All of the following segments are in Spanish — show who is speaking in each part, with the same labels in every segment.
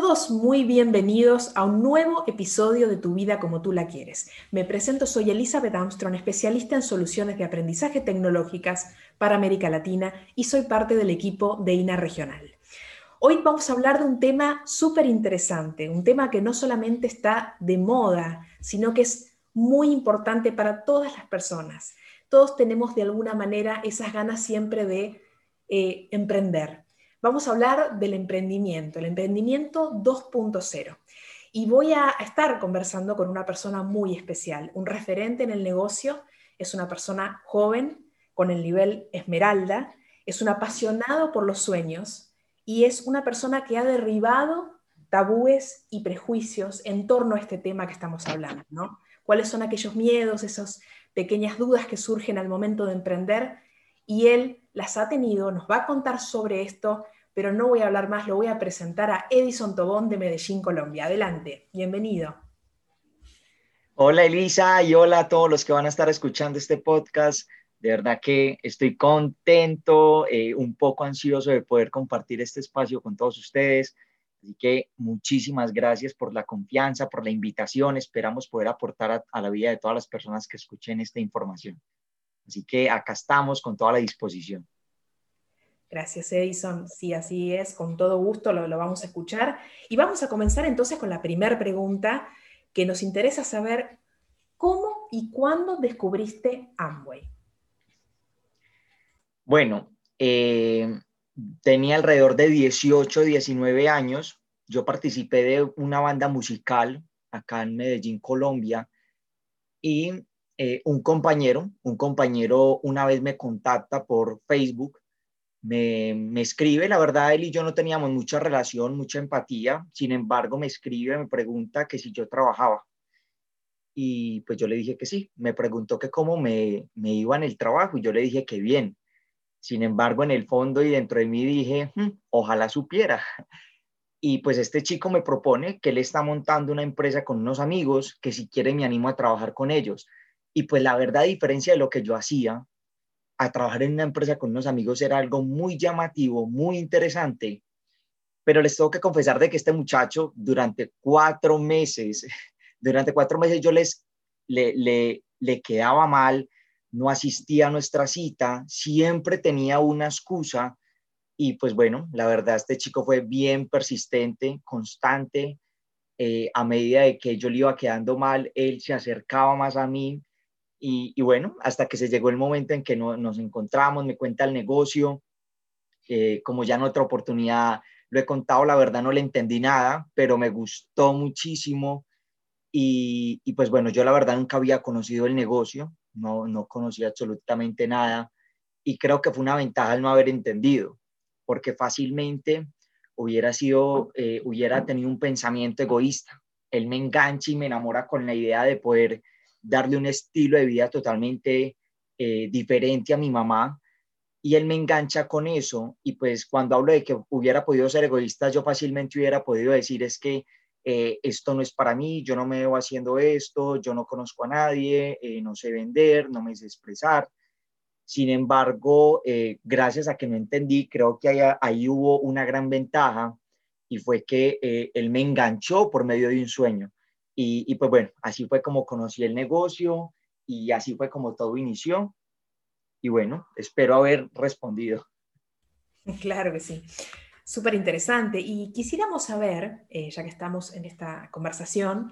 Speaker 1: Todos, muy bienvenidos a un nuevo episodio de Tu vida como tú la quieres. Me presento, soy Elizabeth Armstrong, especialista en soluciones de aprendizaje tecnológicas para América Latina y soy parte del equipo de INA Regional. Hoy vamos a hablar de un tema súper interesante, un tema que no solamente está de moda, sino que es muy importante para todas las personas. Todos tenemos de alguna manera esas ganas siempre de eh, emprender Vamos a hablar del emprendimiento, el emprendimiento 2.0. Y voy a estar conversando con una persona muy especial, un referente en el negocio, es una persona joven, con el nivel esmeralda, es un apasionado por los sueños y es una persona que ha derribado tabúes y prejuicios en torno a este tema que estamos hablando, ¿no? ¿Cuáles son aquellos miedos, esas pequeñas dudas que surgen al momento de emprender? Y él las ha tenido, nos va a contar sobre esto, pero no voy a hablar más, lo voy a presentar a Edison Tobón de Medellín, Colombia. Adelante, bienvenido.
Speaker 2: Hola Elisa y hola a todos los que van a estar escuchando este podcast. De verdad que estoy contento, eh, un poco ansioso de poder compartir este espacio con todos ustedes. Así que muchísimas gracias por la confianza, por la invitación. Esperamos poder aportar a la vida de todas las personas que escuchen esta información. Así que acá estamos con toda la disposición.
Speaker 1: Gracias, Edison. Sí, así es, con todo gusto lo, vamos a escuchar. Y vamos a comenzar entonces con la primera pregunta que nos interesa saber, ¿cómo y cuándo descubriste Amway?
Speaker 2: Bueno, eh, tenía alrededor de 18, 19 años. Yo participé de una banda musical acá en Medellín, Colombia, y eh, un compañero, un compañero una vez me contacta por Facebook me, escribe, la verdad, él y yo no teníamos mucha relación, mucha empatía, sin embargo, me escribe, me pregunta que si yo trabajaba. Y pues yo le dije que sí, me preguntó que cómo me, me iba en el trabajo y yo le dije que bien. Sin embargo, en el fondo y dentro de mí dije, hmm, ojalá supiera. Y pues este chico me propone que él está montando una empresa con unos amigos, que si quiere me animo a trabajar con ellos. Y pues la verdad, a diferencia de lo que yo hacía, a trabajar en una empresa con unos amigos era algo muy llamativo, muy interesante, pero les tengo que confesar de que este muchacho durante cuatro meses, durante cuatro meses yo les, le, le, le quedaba mal, no asistía a nuestra cita, siempre tenía una excusa y pues bueno, la verdad este chico fue bien persistente, constante, eh, a medida de que yo le iba quedando mal, él se acercaba más a mí, y, bueno, hasta que se llegó el momento en que nos encontramos, me cuenta el negocio, eh, como ya en otra oportunidad lo he contado, la verdad no le entendí nada, pero me gustó muchísimo. Y, y, pues bueno, yo la verdad nunca había conocido el negocio, no, no conocía absolutamente nada y creo que fue una ventaja el no haber entendido, porque fácilmente hubiera sido, eh, hubiera tenido un pensamiento egoísta. Él me engancha y me enamora con la idea de poder darle un estilo de vida totalmente eh, diferente a mi mamá y él me engancha con eso y pues cuando hablo de que hubiera podido ser egoísta, yo fácilmente hubiera podido decir es que eh, esto no es para mí, yo no me veo haciendo esto, yo no conozco a nadie, eh, no sé vender, no me sé expresar. Sin embargo, gracias a que no entendí, creo que ahí, ahí, hubo una gran ventaja y fue que él me enganchó por medio de un sueño. Y, pues bueno, así fue como conocí el negocio y así fue como todo inició. Y bueno, espero haber respondido.
Speaker 1: Claro que sí. Súper interesante. Y quisiéramos saber, eh, ya que estamos en esta conversación,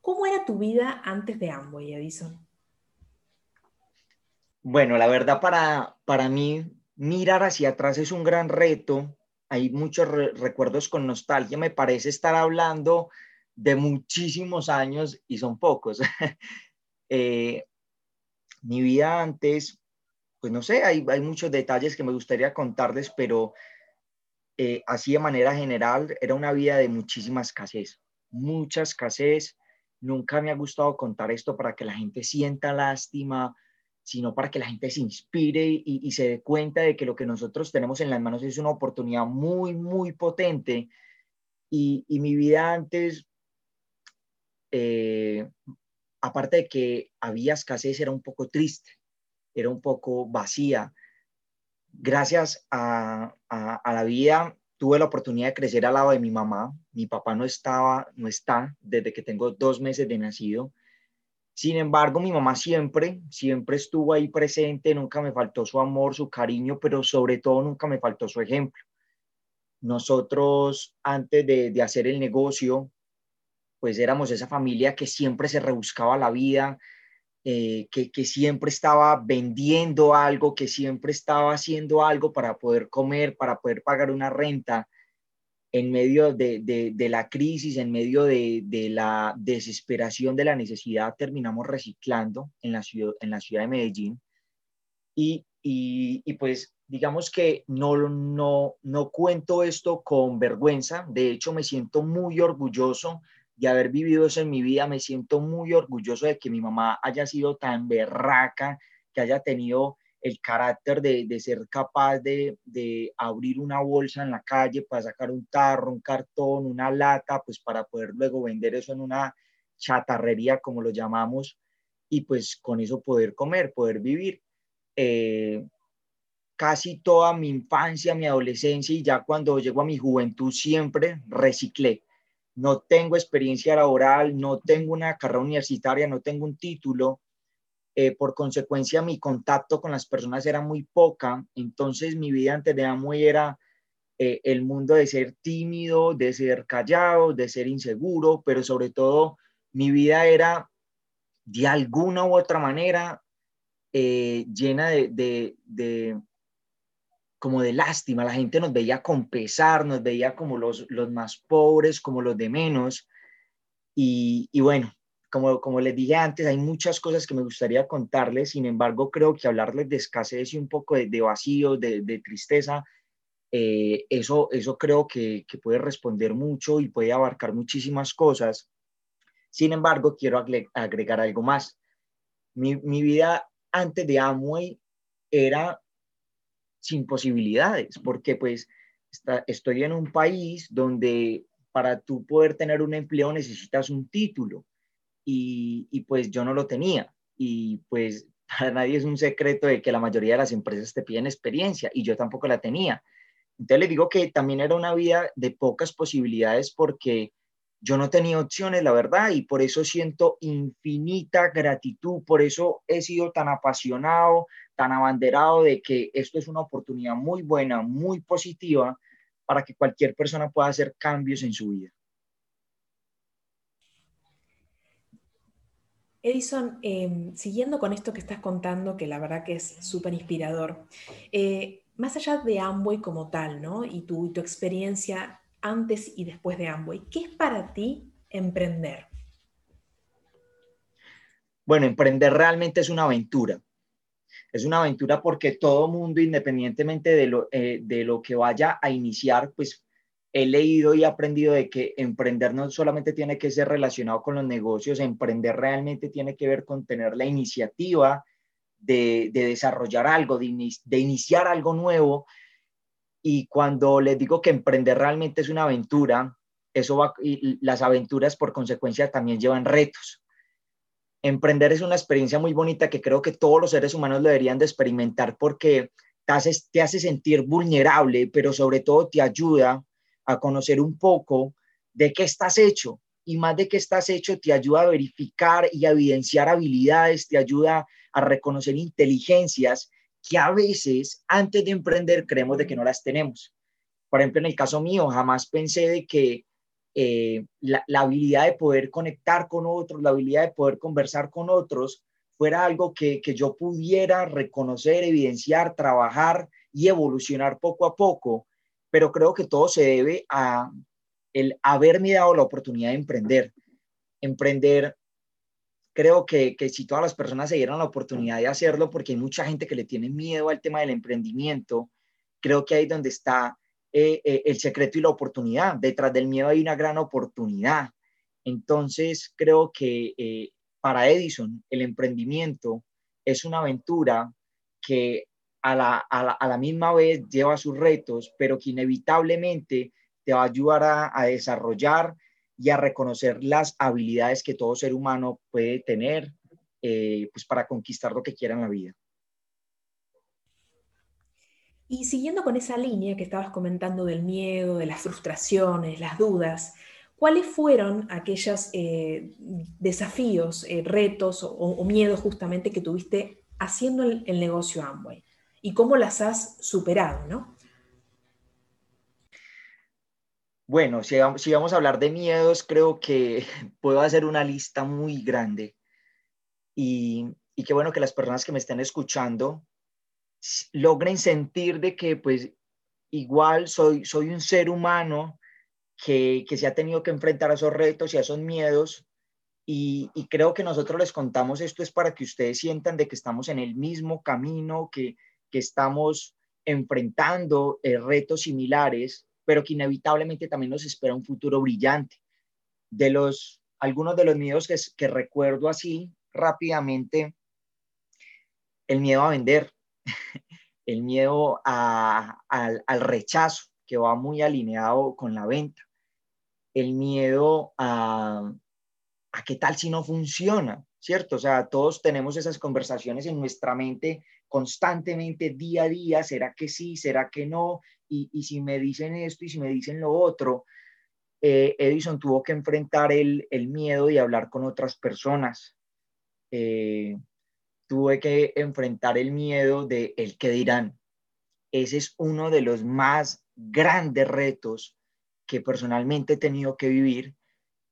Speaker 1: ¿cómo era tu vida antes de Amway, Edison?
Speaker 2: Bueno, la verdad para, para mí mirar hacia atrás es un gran reto. Hay muchos recuerdos con nostalgia. Me parece estar hablando de muchísimos años y son pocos. Eh, mi vida antes, pues no sé, hay, hay, muchos detalles que me gustaría contarles, pero eh, así de manera general era una vida de muchísima escasez, mucha escasez. Nunca me ha gustado contar esto para que la gente sienta lástima, sino para que la gente se inspire y, se dé cuenta de que lo que nosotros tenemos en las manos es una oportunidad muy, muy potente. Y, mi vida antes, eh, aparte de que había escasez, era un poco triste, era un poco vacía. Gracias a, a la vida tuve la oportunidad de crecer al lado de mi mamá. Mi papá no estaba, no está desde que tengo dos meses de nacido sin embargo, mi mamá siempre, siempre estuvo ahí presente, nunca me faltó su amor, su cariño, pero sobre todo nunca me faltó su ejemplo. Nosotros, antes de, hacer el negocio, pues éramos esa familia que siempre se rebuscaba la vida, eh, que, que, siempre estaba vendiendo algo, que siempre estaba haciendo algo para poder comer, para poder pagar una renta en medio de, la crisis, en medio de, la desesperación de la necesidad, terminamos reciclando en la ciudad, en la ciudad de Medellín. Y, pues digamos que no, no, no cuento esto con vergüenza, de hecho me siento muy orgulloso de haber vivido eso en mi vida, me siento muy orgulloso de que mi mamá haya sido tan berraca, que haya tenido el carácter de, de ser capaz de, de, abrir una bolsa en la calle para sacar un tarro, un cartón, una lata, pues para poder luego vender eso en una chatarrería, como lo llamamos, y pues con eso poder comer, poder vivir. Eh, casi toda mi infancia, mi adolescencia y ya cuando llego a mi juventud siempre reciclé. No tengo experiencia laboral, no tengo una carrera universitaria, no tengo un título, eh, por consecuencia mi contacto con las personas era muy poca, entonces mi vida antes de Amway era eh, el mundo de ser tímido, de ser callado, de ser inseguro, pero sobre todo mi vida era de alguna u otra manera eh, llena de, de, como de lástima, la gente nos veía con pesar, nos veía como los, los más pobres, como los de menos, y, y bueno, como, les dije antes, hay muchas cosas que me gustaría contarles, sin embargo, creo que hablarles de escasez y un poco de, vacío, de, tristeza, eh, eso, eso creo que, puede responder mucho y puede abarcar muchísimas cosas. Sin embargo, quiero agregar algo más. Mi, vida antes de Amway era sin posibilidades, porque pues estoy en un país donde para tú poder tener un empleo necesitas un título y, pues yo no lo tenía. Y pues para nadie es un secreto de que la mayoría de las empresas te piden experiencia y yo tampoco la tenía. Entonces les digo que también era una vida de pocas posibilidades porque yo no tenía opciones, la verdad, y por eso siento infinita gratitud, por eso he sido tan apasionado, tan abanderado de que esto es una oportunidad muy buena, muy positiva para que cualquier persona pueda hacer cambios en su vida.
Speaker 1: Edison, em, siguiendo con esto que estás contando, que la verdad que es súper inspirador, eh, más allá de Amway como tal, ¿no? Y tu, tu experiencia antes y después de Amway, ¿qué es para ti emprender?
Speaker 2: Bueno, emprender realmente es una aventura. Es una aventura porque todo mundo, independientemente de lo, eh, de lo que vaya a iniciar, pues he leído y aprendido de que emprender no solamente tiene que ser relacionado con los negocios, emprender realmente tiene que ver con tener la iniciativa de, desarrollar algo, de, iniciar algo nuevo. Y cuando les digo que emprender realmente es una aventura, eso va, y las aventuras por consecuencia también llevan retos. Emprender es una experiencia muy bonita que creo que todos los seres humanos deberían de experimentar porque te te hace sentir vulnerable, pero sobre todo te ayuda a conocer un poco de qué estás hecho y más de qué estás hecho te ayuda a verificar y a evidenciar habilidades, te ayuda a reconocer inteligencias que a veces antes de emprender creemos de que no las tenemos. Por ejemplo, en el caso mío, jamás pensé de que eh, la, habilidad de poder conectar con otros, la habilidad de poder conversar con otros, fuera algo que, que yo pudiera reconocer, evidenciar, trabajar y evolucionar poco a poco pero creo que todo se debe a el haberme dado la oportunidad de emprender. Emprender, creo que, que si todas las personas se dieran la oportunidad de hacerlo, porque hay mucha gente que le tiene miedo al tema del emprendimiento, creo que ahí donde está eh, eh, el secreto y la oportunidad. Detrás del miedo hay una gran oportunidad. Entonces, creo que eh, para Edison, el emprendimiento es una aventura que a la, a la, misma vez lleva sus retos, pero que inevitablemente te va a ayudar a, a desarrollar y a reconocer las habilidades que todo ser humano puede tener pues para conquistar lo que quiera en la vida.
Speaker 1: Y siguiendo con esa línea que estabas comentando del miedo, de las frustraciones, las dudas, ¿cuáles fueron aquellos eh, desafíos, eh, retos o, miedos justamente que tuviste haciendo el, negocio Amway? ¿Y cómo las has superado, no?
Speaker 2: Bueno, si vamos, si vamos a hablar de miedos, creo que puedo hacer una lista muy grande. Y, y qué bueno que las personas que me estén escuchando logren sentir de que pues igual soy, soy un ser humano que, que se ha tenido que enfrentar a esos retos y a esos miedos. Y, y, creo que nosotros les contamos esto es para que ustedes sientan de que estamos en el mismo camino, que, que estamos enfrentando eh, retos similares pero que inevitablemente también nos espera un futuro brillante. De los, algunos de los miedos que, que recuerdo así rápidamente, el miedo a vender, el miedo a, al, al rechazo, que va muy alineado con la venta, el miedo a, a qué tal si no funciona, ¿cierto? O sea, todos tenemos esas conversaciones en nuestra mente constantemente, día a día, ¿será que sí? ¿Será que no? Y, y si me dicen esto y si me dicen lo otro, eh, Edison tuvo que enfrentar el, el, miedo y hablar con otras personas. Eh, tuve que enfrentar el miedo de el que dirán. Ese es uno de los más grandes retos que personalmente he tenido que vivir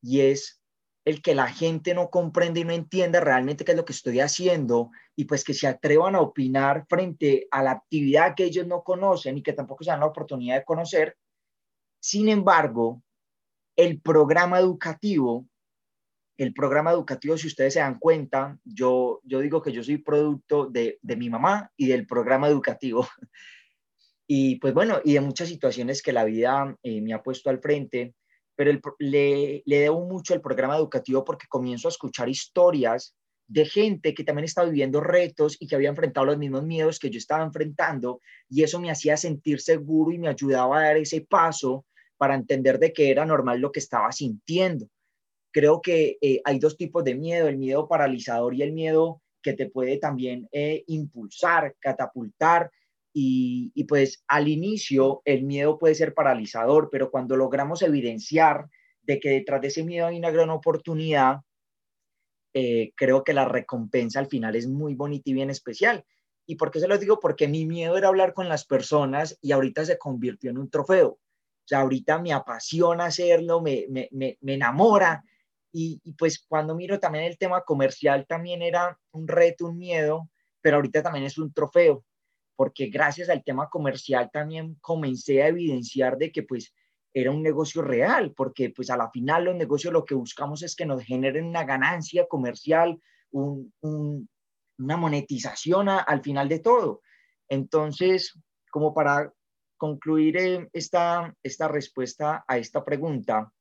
Speaker 2: y es el que la gente no comprende y no entienda realmente qué es lo que estoy haciendo y pues que se atrevan a opinar frente a la actividad que ellos no conocen y que tampoco se dan la oportunidad de conocer. Sin embargo, el programa educativo, el programa educativo, si ustedes se dan cuenta, yo, yo digo que yo soy producto de, de mi mamá y del programa educativo. Y pues bueno, y de muchas situaciones que la vida eh, me ha puesto al frente, pero le, le debo mucho al programa educativo porque comienzo a escuchar historias de gente que también estaba viviendo retos y que había enfrentado los mismos miedos que yo estaba enfrentando y eso me hacía sentir seguro y me ayudaba a dar ese paso para entender de que era normal lo que estaba sintiendo. Creo que eh, hay dos tipos de miedo, el miedo paralizador y el miedo que te puede también eh, impulsar, catapultar y, pues al inicio el miedo puede ser paralizador, pero cuando logramos evidenciar de que detrás de ese miedo hay una gran oportunidad, eh, creo que la recompensa al final es muy bonita y bien especial. ¿Y por qué se lo digo? Porque mi miedo era hablar con las personas y ahorita se convirtió en un trofeo. O sea, ahorita me apasiona hacerlo, me, me, me, me enamora. Y, pues cuando miro también el tema comercial también era un reto, un miedo, pero ahorita también es un trofeo porque gracias al tema comercial también comencé a evidenciar de que pues era un negocio real, porque pues a la final los negocios lo que buscamos es que nos generen una ganancia comercial, una monetización al final de todo. Entonces, como para concluir eh, esta, esta respuesta a esta pregunta,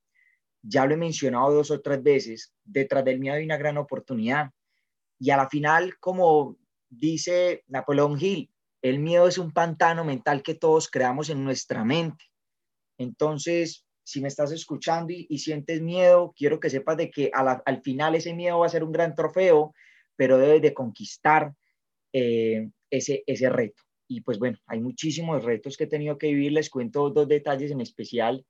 Speaker 2: ya lo he mencionado dos o tres veces, detrás del miedo hay una gran oportunidad. Y a la final, como dice Napoleón Hill, el miedo es un pantano mental que todos creamos en nuestra mente. Entonces, si me estás escuchando y, sientes miedo, quiero que sepas de que al final ese miedo va a ser un gran trofeo, pero debes de conquistar eh, ese, ese reto. Y pues bueno, hay muchísimos retos que he tenido que vivir. Les cuento dos detalles en especial.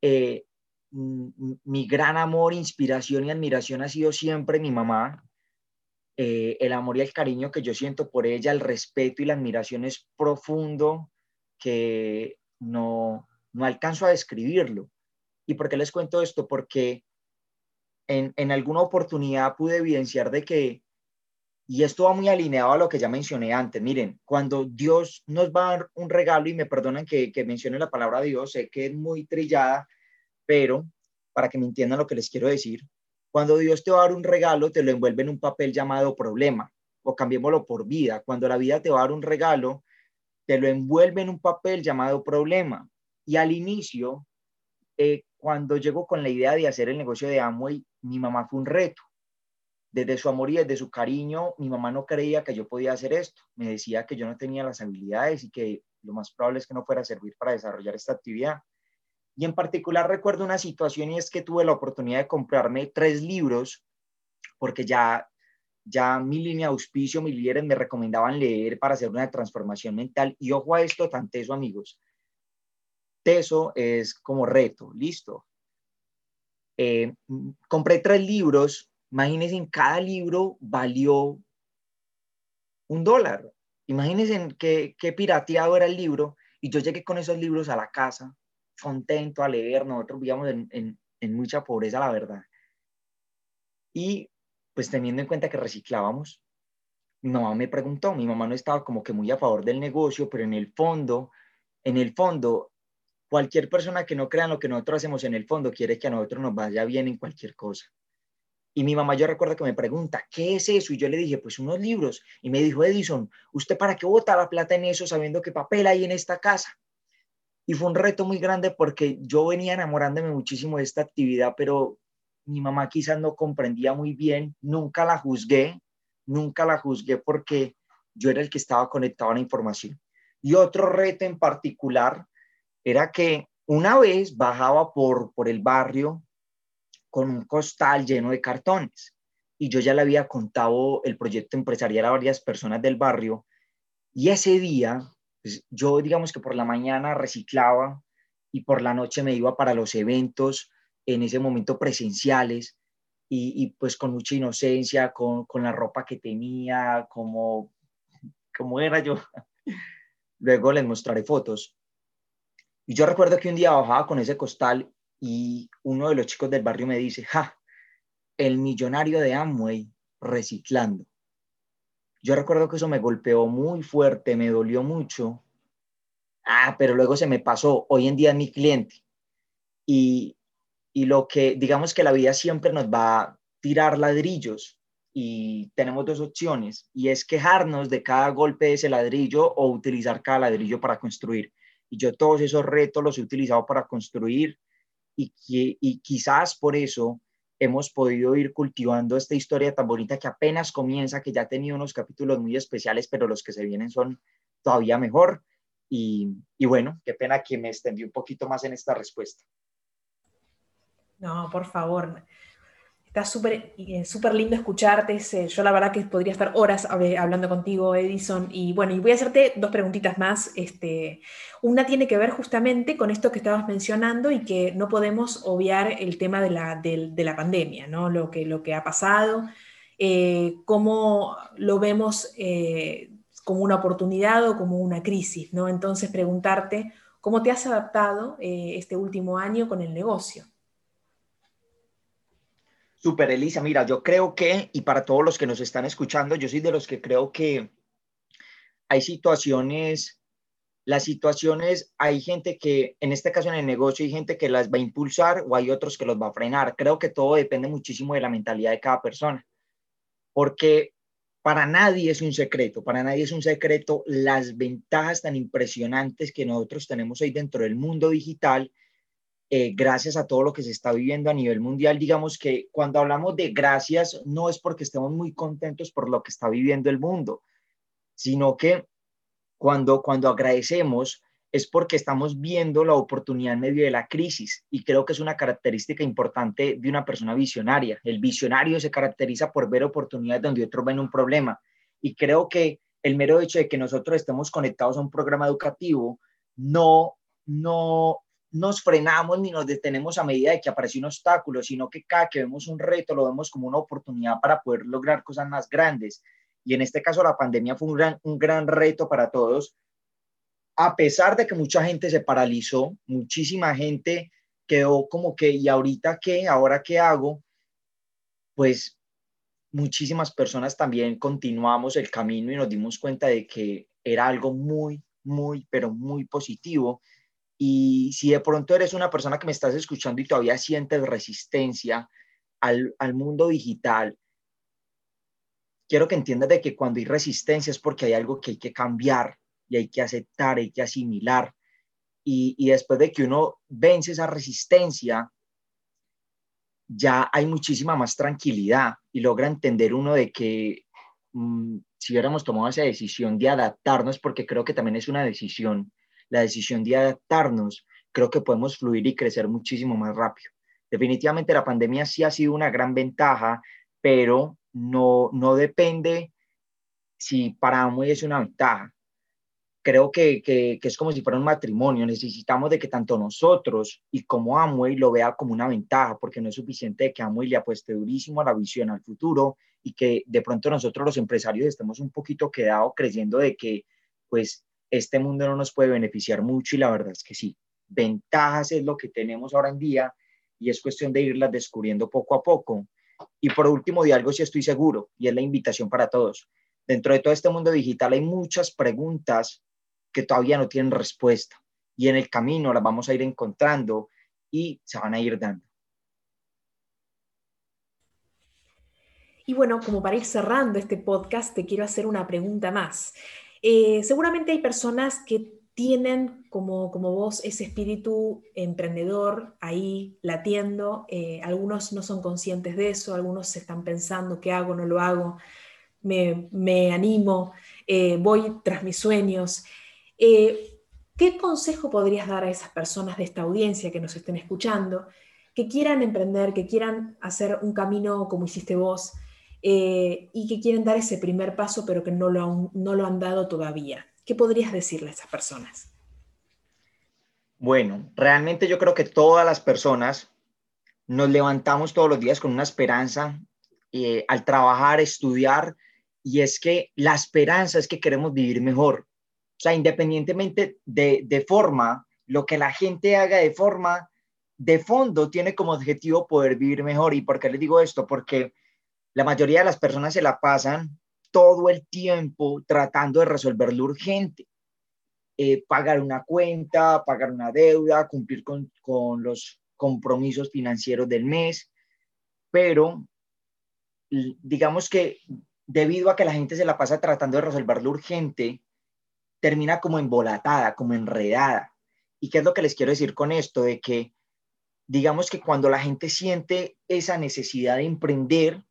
Speaker 2: Eh, mi gran amor, inspiración y admiración ha sido siempre mi mamá. Eh, el amor y el cariño que yo siento por ella, el respeto y la admiración es profundo que no, no alcanzo a describirlo. ¿Y por qué les cuento esto? Porque en, en alguna oportunidad pude evidenciar de que, y esto va muy alineado a lo que ya mencioné antes, miren, cuando Dios nos va a dar un regalo, y me perdonan que, que mencione la palabra Dios, sé que es muy trillada, pero para que me entiendan lo que les quiero decir, cuando Dios te va a dar un regalo, te lo envuelve en un papel llamado problema, o cambiémoslo por vida. Cuando la vida te va a dar un regalo, te lo envuelve en un papel llamado problema. Y al inicio, eh, cuando llego con la idea de hacer el negocio de Amway, mi mamá fue un reto. desde su amor y desde su cariño, mi mamá no creía que yo podía hacer esto. Me decía que yo no tenía las habilidades y que lo más probable es que no fuera a servir para desarrollar esta actividad. Y en particular recuerdo una situación y es que tuve la oportunidad de comprarme tres libros porque ya, ya mi línea de auspicio, mis líderes me recomendaban leer para hacer una transformación mental. Y ojo a esto, tan teso, amigos. Teso es como reto, listo. Eh, compré tres libros, imagínense, en cada libro valió un dólar. Imagínense qué, qué pirateado era el libro y yo llegué con esos libros a la casa contento a leer, nosotros vivíamos en, en, mucha pobreza, la verdad. Y pues teniendo en cuenta que reciclábamos, mi mamá me preguntó, mi mamá no estaba como que muy a favor del negocio, pero en el fondo, en el fondo, cualquier persona que no crea en lo que nosotros hacemos en el fondo quiere que a nosotros nos vaya bien en cualquier cosa. Y mi mamá yo recuerdo que me pregunta, ¿qué es eso? Y yo le dije, pues unos libros. Y me dijo, Edison, ¿usted para qué bota la plata en eso sabiendo que papel hay en esta casa? Y fue un reto muy grande porque yo venía enamorándome muchísimo de esta actividad, pero mi mamá quizás no comprendía muy bien, nunca la juzgué, nunca la juzgué porque yo era el que estaba conectado a la información. Y otro reto en particular era que una vez bajaba por, por el barrio con un costal lleno de cartones y yo ya le había contado el proyecto empresarial a varias personas del barrio y ese día pues, yo digamos que por la mañana reciclaba y por la noche me iba para los eventos, en ese momento presenciales, y, pues con mucha inocencia, con, con, la ropa que tenía, como, como era yo. Luego les mostraré fotos. Y yo recuerdo que un día bajaba con ese costal y uno de los chicos del barrio me dice, ja, el millonario de Amway reciclando. Yo recuerdo que eso me golpeó muy fuerte, me dolió mucho. Ah, pero luego se me pasó. Hoy en día es mi cliente. Y, y lo que, digamos que la vida siempre nos va a tirar ladrillos y tenemos dos opciones y es quejarnos de cada golpe de ese ladrillo o utilizar cada ladrillo para construir. Y yo todos esos retos los he utilizado para construir y, y quizás por eso hemos podido ir cultivando esta historia tan bonita que apenas comienza, que ya ha tenido unos capítulos muy especiales, pero los que se vienen son todavía mejor. Y, y bueno, qué pena que me extendí un poquito más en esta respuesta.
Speaker 1: No, por favor. Está súper eh, súper lindo escucharte. Yo la verdad que podría estar horas hablando contigo, Edison. Y bueno, y voy a hacerte dos preguntitas más. Este, una tiene que ver justamente con esto que estabas mencionando y que no podemos obviar el tema de la, de, la pandemia, ¿no? Lo que, lo que ha pasado, eh, cómo lo vemos eh, como una oportunidad o como una crisis, ¿no? Entonces preguntarte cómo te has adaptado este último año con el negocio.
Speaker 2: Super, Elisa. Mira, yo creo que, y para todos los que nos están escuchando, yo soy de los que creo que hay situaciones, las situaciones, hay gente que, en este caso en el negocio, hay gente que las va a impulsar o hay otros que los va a frenar. Creo que todo depende muchísimo de la mentalidad de cada persona, porque para nadie es un secreto, para nadie es un secreto las ventajas tan impresionantes que nosotros tenemos hoy dentro del mundo digital eh, gracias a todo lo que se está viviendo a nivel mundial, digamos que cuando hablamos de gracias no es porque estemos muy contentos por lo que está viviendo el mundo, sino que cuando, cuando agradecemos es porque estamos viendo la oportunidad en medio de la crisis y creo que es una característica importante de una persona visionaria. El visionario se caracteriza por ver oportunidades donde otros ven un problema y creo que el mero hecho de que nosotros estemos conectados a un programa educativo no no nos frenamos ni nos detenemos a medida de que aparece un obstáculo, sino que cada que vemos un reto lo vemos como una oportunidad para poder lograr cosas más grandes. Y en este caso la pandemia fue un gran, un gran reto para todos, a pesar de que mucha gente se paralizó, muchísima gente quedó como que, ¿y ahorita qué? ¿Ahora qué hago? Pues muchísimas personas también continuamos el camino y nos dimos cuenta de que era algo muy, muy, pero muy positivo y si de pronto eres una persona que me estás escuchando y todavía sientes resistencia al, al mundo digital, quiero que entiendas de que cuando hay resistencia es porque hay algo que hay que cambiar y hay que aceptar, hay que asimilar. Y, y después de que uno vence esa resistencia, ya hay muchísima más tranquilidad y logra entender uno de que mm, si hubiéramos tomado esa decisión de adaptarnos, porque creo que también es una decisión, la decisión de adaptarnos, creo que podemos fluir y crecer muchísimo más rápido. Definitivamente la pandemia sí ha sido una gran ventaja, pero no, no depende si para Amway es una ventaja. Creo que, que, es como si fuera un matrimonio. Necesitamos de que tanto nosotros y como Amway lo vea como una ventaja, porque no es suficiente que Amway le apueste durísimo a la visión al futuro y que de pronto nosotros los empresarios estemos un poquito quedados creyendo de que pues este mundo no nos puede beneficiar mucho y la verdad es que sí. Ventajas es lo que tenemos ahora en día y es cuestión de irlas descubriendo poco a poco. Y por último, de algo sí estoy seguro, y es la invitación para todos. Dentro de todo este mundo digital hay muchas preguntas que todavía no tienen respuesta y en el camino las vamos a ir encontrando y se van a ir dando.
Speaker 1: Y bueno, como para ir cerrando este podcast, te quiero hacer una pregunta más. Eh, seguramente hay personas que tienen como, como vos ese espíritu emprendedor ahí latiendo. Eh, algunos no son conscientes de eso, algunos están pensando qué hago, no lo hago, me, animo, eh, voy tras mis sueños. ¿Qué consejo podrías dar a esas personas de esta audiencia que nos estén escuchando, que quieran emprender, que quieran hacer un camino como hiciste vos y que quieren dar ese primer paso pero que no lo, no lo han dado todavía? ¿Qué podrías decirle a esas personas?
Speaker 2: Bueno, realmente yo creo que todas las personas nos levantamos todos los días con una esperanza eh, al trabajar, estudiar, y es que la esperanza es que queremos vivir mejor. O sea, independientemente de, de forma, lo que la gente haga de forma, de fondo tiene como objetivo poder vivir mejor. ¿Y por qué les digo esto? Porque la mayoría de las personas se la pasan todo el tiempo tratando de resolver lo urgente. Eh, pagar una cuenta, pagar una deuda, cumplir con, con los compromisos financieros del mes, pero digamos que debido a que la gente se la pasa tratando de resolver lo urgente, termina como embolatada, como enredada. ¿Y qué es lo que les quiero decir con esto? De que digamos que cuando la gente siente esa necesidad de emprender,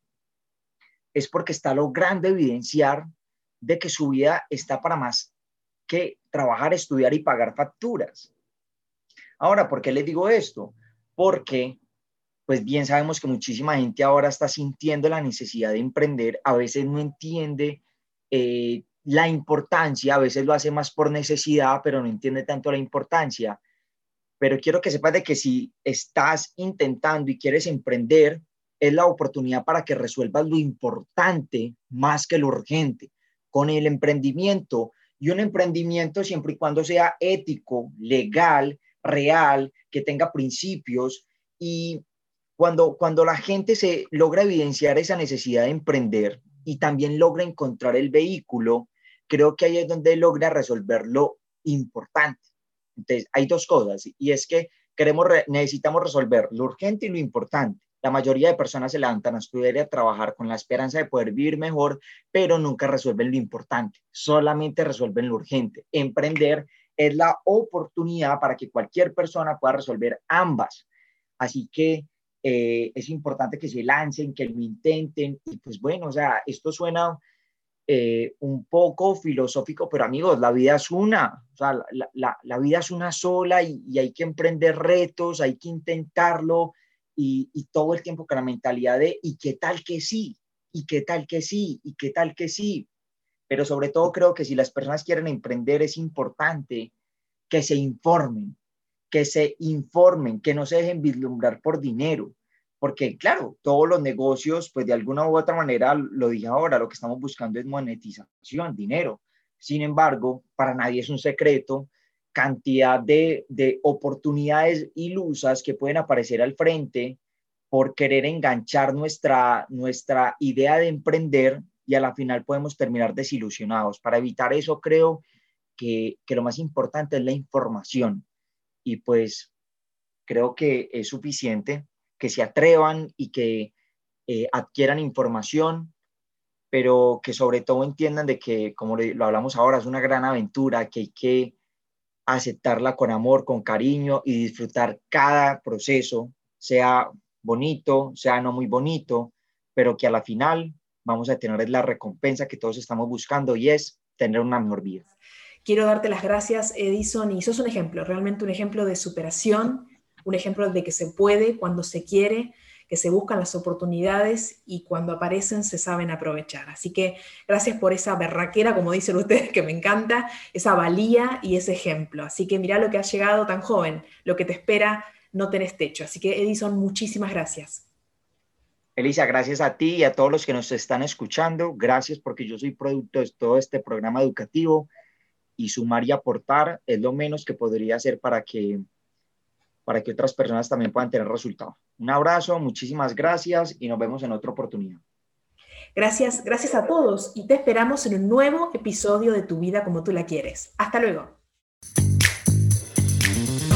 Speaker 2: es porque está logrando evidenciar de que su vida está para más que trabajar, estudiar y pagar facturas. Ahora, ¿por qué les digo esto? Porque, pues bien sabemos que muchísima gente ahora está sintiendo la necesidad de emprender, a veces no entiende eh, la importancia, a veces lo hace más por necesidad, pero no entiende tanto la importancia. Pero quiero que sepas de que si estás intentando y quieres emprender, es la oportunidad para que resuelvas lo importante más que lo urgente. Con el emprendimiento y un emprendimiento siempre y cuando sea ético, legal, real, que tenga principios y cuando, cuando la gente se logra evidenciar esa necesidad de emprender y también logra encontrar el vehículo, creo que ahí es donde logra resolver lo importante. Entonces, hay dos cosas y es que queremos, necesitamos resolver lo urgente y lo importante. La mayoría de personas se levantan a estudiar y a trabajar con la esperanza de poder vivir mejor, pero nunca resuelven lo importante, solamente resuelven lo urgente. Emprender es la oportunidad para que cualquier persona pueda resolver ambas. Así que eh, es importante que se lancen, que lo intenten. Y pues bueno, o sea, esto suena eh, un poco filosófico, pero amigos, la vida es una, o sea, la, vida es una sola y hay que emprender retos, hay que intentarlo y, todo el tiempo con la mentalidad de ¿y qué tal que sí? ¿y qué tal que sí? ¿y qué tal que sí? Pero sobre todo creo que si las personas quieren emprender es importante que se informen, que se informen, que no se dejen vislumbrar por dinero. Porque claro, todos los negocios, pues de alguna u otra manera, lo dije ahora, lo que estamos buscando es monetización, dinero. Sin embargo, para nadie es un secreto cantidad de, oportunidades ilusas que pueden aparecer al frente por querer enganchar nuestra, nuestra idea de emprender y a la final podemos terminar desilusionados. Para evitar eso creo que, lo más importante es la información y pues creo que es suficiente que se atrevan y que eh, adquieran información, pero que sobre todo entiendan de que, como lo hablamos ahora, es una gran aventura, que hay que aceptarla con amor, con cariño y disfrutar cada proceso, sea bonito, sea no muy bonito, pero que a la final vamos a tener la recompensa que todos estamos buscando y es tener una mejor vida.
Speaker 1: Quiero darte las gracias, Edison, y sos un ejemplo, realmente un ejemplo de superación, un ejemplo de que se puede cuando se quiere, que se buscan las oportunidades y cuando aparecen se saben aprovechar. Así que gracias por esa berraquera, como dicen ustedes, que me encanta, esa valía y ese ejemplo. Así que mira lo que has llegado tan joven, lo que te espera, no tenés techo. Así que Edison, muchísimas gracias.
Speaker 2: Elisa, gracias a ti y a todos los que nos están escuchando. Gracias porque yo soy producto de todo este programa educativo y sumar y aportar es lo menos que podría hacer para que, para que otras personas también puedan tener resultados. Un abrazo, muchísimas gracias y nos vemos en otra oportunidad.
Speaker 1: Gracias, gracias a todos y te esperamos en un nuevo episodio de Tu vida como tú la quieres. Hasta luego.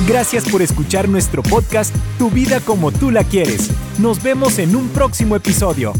Speaker 3: Gracias por escuchar nuestro podcast Tu vida como tú la quieres. Nos vemos en un próximo episodio.